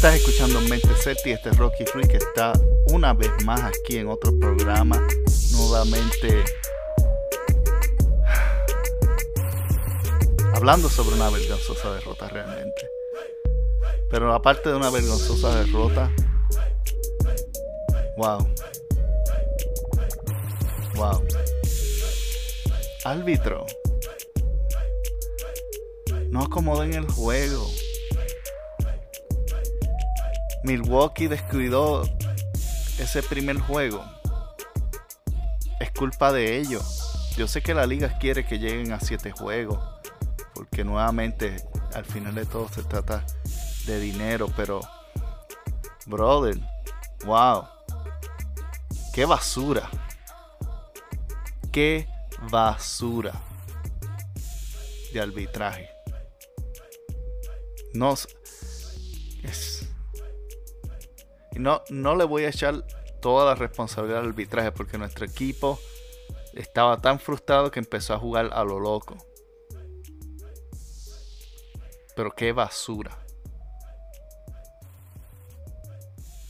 Estás escuchando Mente Celti, este es Rocky Free que está una vez más aquí en otro programa, nuevamente hablando sobre una vergonzosa derrota realmente. Pero aparte de una vergonzosa derrota, wow, wow, árbitro, no acomoden el juego. Milwaukee descuidó ese primer juego. Es culpa de ellos. Yo sé que la liga quiere que lleguen a 7 juegos. Porque nuevamente, al final de todo, se trata de dinero. Pero, brother, wow. Qué basura. Qué basura de arbitraje. No. Es, no, no le voy a echar toda la responsabilidad al arbitraje porque nuestro equipo estaba tan frustrado que empezó a jugar a lo loco. Pero qué basura.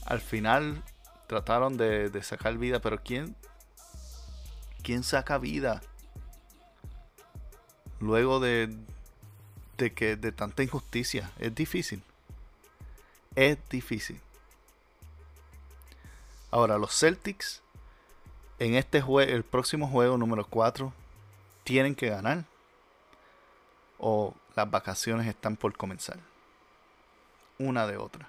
Al final trataron de, sacar vida, pero ¿quién, ¿quién saca vida? Luego de, de que de tanta injusticia. Es difícil. Es difícil. Ahora, los Celtics en este juego, el próximo juego número 4, tienen que ganar. O las vacaciones están por comenzar. Una de otra.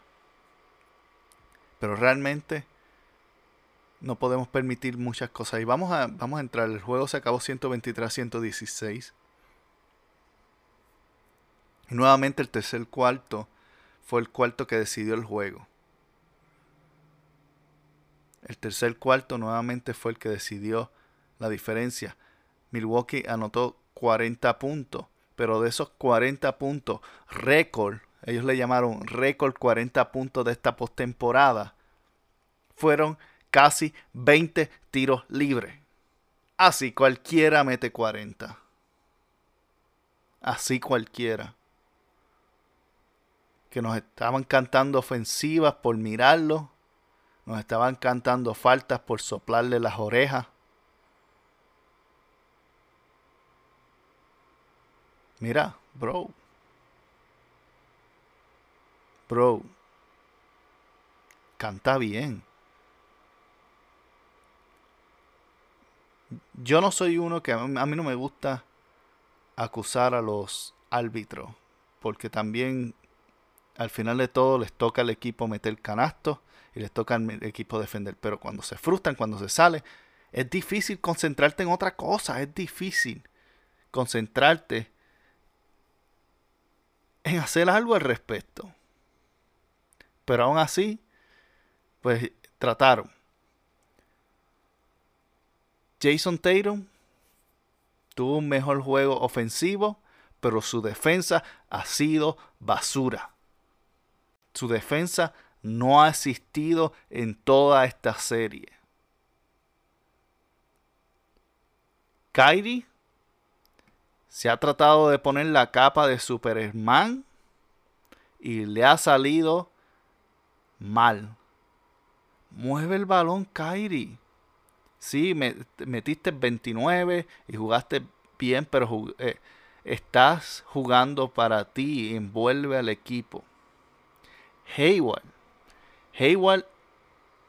Pero realmente no podemos permitir muchas cosas. Y vamos a, vamos a entrar. El juego se acabó 123 a 116. Y nuevamente el tercer cuarto fue el cuarto que decidió el juego. El tercer cuarto nuevamente fue el que decidió la diferencia. Milwaukee anotó 40 puntos, pero de esos 40 puntos, récord, ellos le llamaron récord 40 puntos de esta postemporada, fueron casi 20 tiros libres. Así cualquiera mete 40. Así cualquiera. Que nos estaban cantando ofensivas por mirarlo nos estaban cantando faltas por soplarle las orejas. Mira, bro. Bro. Canta bien. Yo no soy uno que a mí no me gusta acusar a los árbitros. Porque también al final de todo les toca al equipo meter canasto y les toca al equipo defender. Pero cuando se frustran, cuando se sale, es difícil concentrarte en otra cosa. Es difícil concentrarte en hacer algo al respecto. Pero aún así, pues trataron. Jason Tatum tuvo un mejor juego ofensivo, pero su defensa ha sido basura. Su defensa no ha existido en toda esta serie. Kyrie se ha tratado de poner la capa de Superman y le ha salido mal. Mueve el balón, Kyrie. Sí, metiste 29 y jugaste bien, pero eh, estás jugando para ti. Envuelve al equipo. Hayward Hayward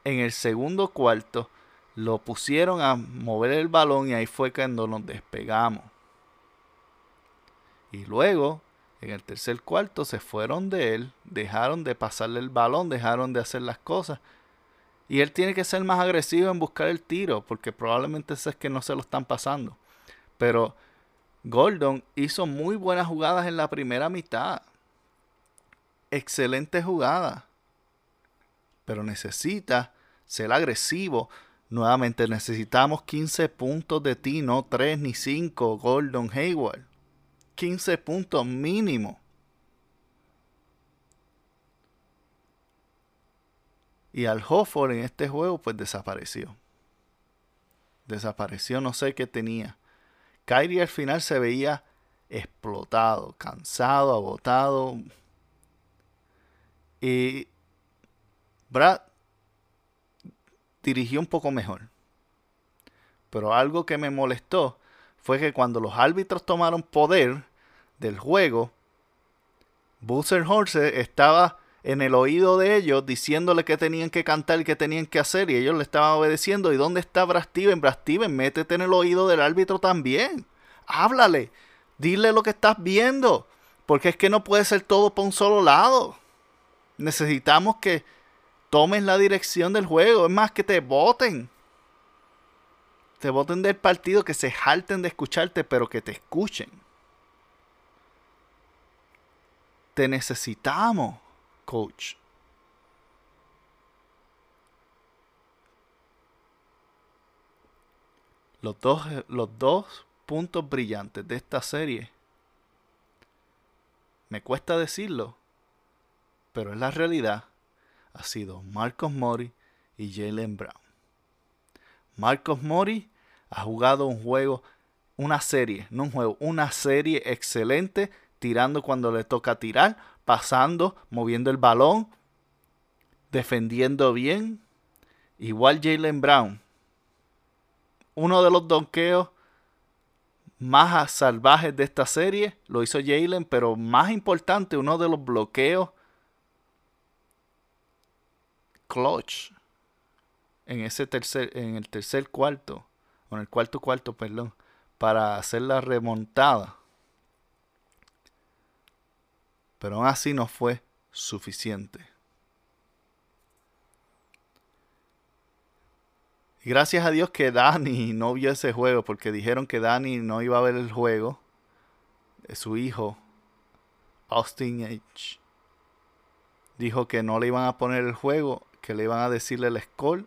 en el segundo cuarto lo pusieron a mover el balón y ahí fue cuando nos despegamos. Y luego, en el tercer cuarto, se fueron de él, dejaron de pasarle el balón, dejaron de hacer las cosas. Y él tiene que ser más agresivo en buscar el tiro, porque probablemente es que no se lo están pasando. Pero Gordon hizo muy buenas jugadas en la primera mitad. Excelente jugada. Pero necesita ser agresivo. Nuevamente necesitamos 15 puntos de ti, no 3 ni 5, Gordon Hayward. 15 puntos mínimo. Y al Hofford en este juego pues desapareció. Desapareció, no sé qué tenía. Kyrie al final se veía explotado, cansado, agotado. Y Brad dirigió un poco mejor. Pero algo que me molestó fue que cuando los árbitros tomaron poder del juego, Boozer Horse estaba en el oído de ellos diciéndole que tenían que cantar y que tenían que hacer y ellos le estaban obedeciendo. ¿Y dónde está Brad Steven? Brad Steven, métete en el oído del árbitro también. Háblale. Dile lo que estás viendo. Porque es que no puede ser todo por un solo lado. Necesitamos que tomes la dirección del juego. Es más que te voten. Te voten del partido, que se jalten de escucharte, pero que te escuchen. Te necesitamos coach. Los dos, los dos puntos brillantes de esta serie, me cuesta decirlo, pero es la realidad, ha sido Marcos Mori y Jalen Brown. Marcos Mori ha jugado un juego, una serie, no un juego, una serie excelente, tirando cuando le toca tirar, pasando, moviendo el balón, defendiendo bien. Igual Jalen Brown. Uno de los donkeos más salvajes de esta serie lo hizo Jalen, pero más importante, uno de los bloqueos clutch en ese tercer en el tercer cuarto, o en el cuarto cuarto, perdón, para hacer la remontada pero aún así no fue suficiente. Gracias a Dios que Dani no vio ese juego, porque dijeron que Dani no iba a ver el juego. De su hijo, Austin H. Dijo que no le iban a poner el juego, que le iban a decirle el score,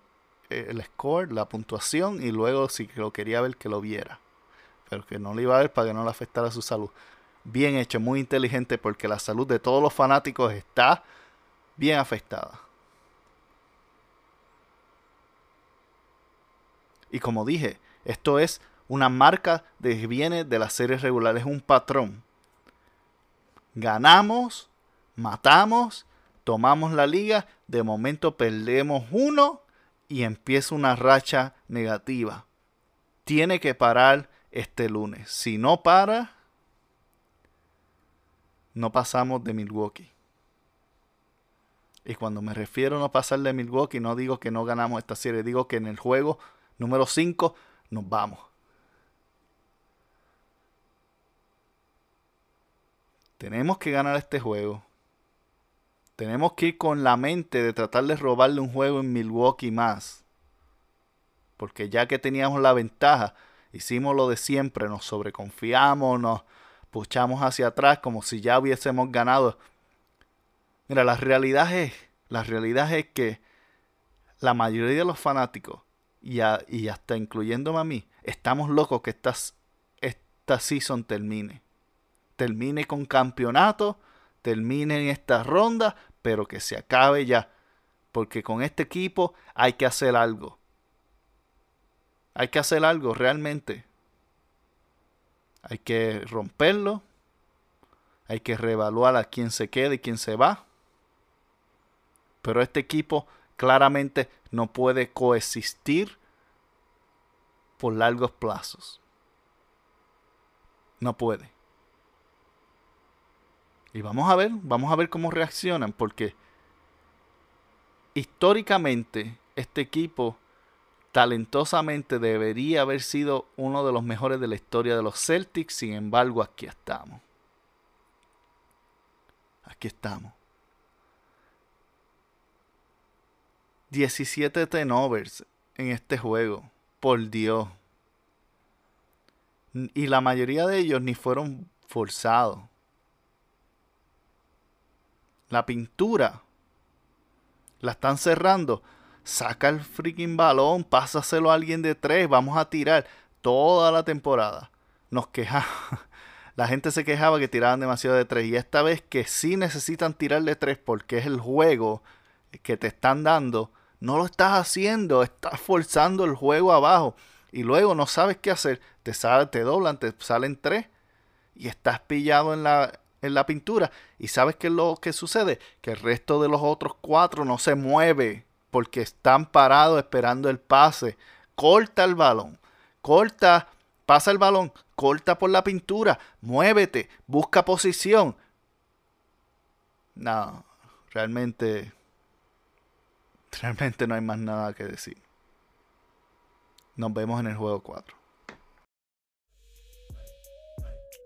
eh, el score, la puntuación, y luego si lo quería ver, que lo viera. Pero que no le iba a ver para que no le afectara su salud bien hecho, muy inteligente, porque la salud de todos los fanáticos está bien afectada. Y como dije, esto es una marca de viene de las series regulares, es un patrón. Ganamos, matamos, tomamos la liga, de momento perdemos uno y empieza una racha negativa. Tiene que parar este lunes. Si no para, no pasamos de Milwaukee. Y cuando me refiero a no pasar de Milwaukee, no digo que no ganamos esta serie, digo que en el juego número 5 nos vamos. Tenemos que ganar este juego. Tenemos que ir con la mente de tratar de robarle un juego en Milwaukee más. Porque ya que teníamos la ventaja, hicimos lo de siempre, nos sobreconfiamos, nos, puchamos hacia atrás como si ya hubiésemos ganado. Mira, la realidad es, la realidad es que la mayoría de los fanáticos, y, y hasta incluyéndome a mí, estamos locos que esta, esta season termine. Termine con campeonato, termine en esta ronda, pero que se acabe ya. Porque con este equipo hay que hacer algo. Hay que hacer algo realmente. Hay que romperlo. Hay que reevaluar a quién se queda y quién se va. Pero este equipo claramente no puede coexistir por largos plazos. No puede. Y vamos a ver, vamos a ver cómo reaccionan, porque históricamente este equipo talentosamente debería haber sido uno de los mejores de la historia de los Celtics, sin embargo aquí estamos. Aquí estamos. 17 tenovers en este juego. Por Dios. Y la mayoría de ellos ni fueron forzados. La pintura la están cerrando. Saca el freaking balón, pásaselo a alguien de tres, vamos a tirar toda la temporada. Nos quejamos. La gente se quejaba que tiraban demasiado de tres. Y esta vez que sí necesitan tirar de tres porque es el juego que te están dando, no lo estás haciendo. Estás forzando el juego abajo. Y luego no sabes qué hacer. Te, te doblan, te salen tres. Y estás pillado en la, en la pintura. Y sabes qué es lo que sucede? Que el resto de los otros cuatro no se mueve. Porque están parados esperando el pase. Corta el balón. Corta pasa el balón, corta por la pintura, muévete, busca posición. No, realmente, realmente no hay más nada que decir. Nos vemos en el juego 4.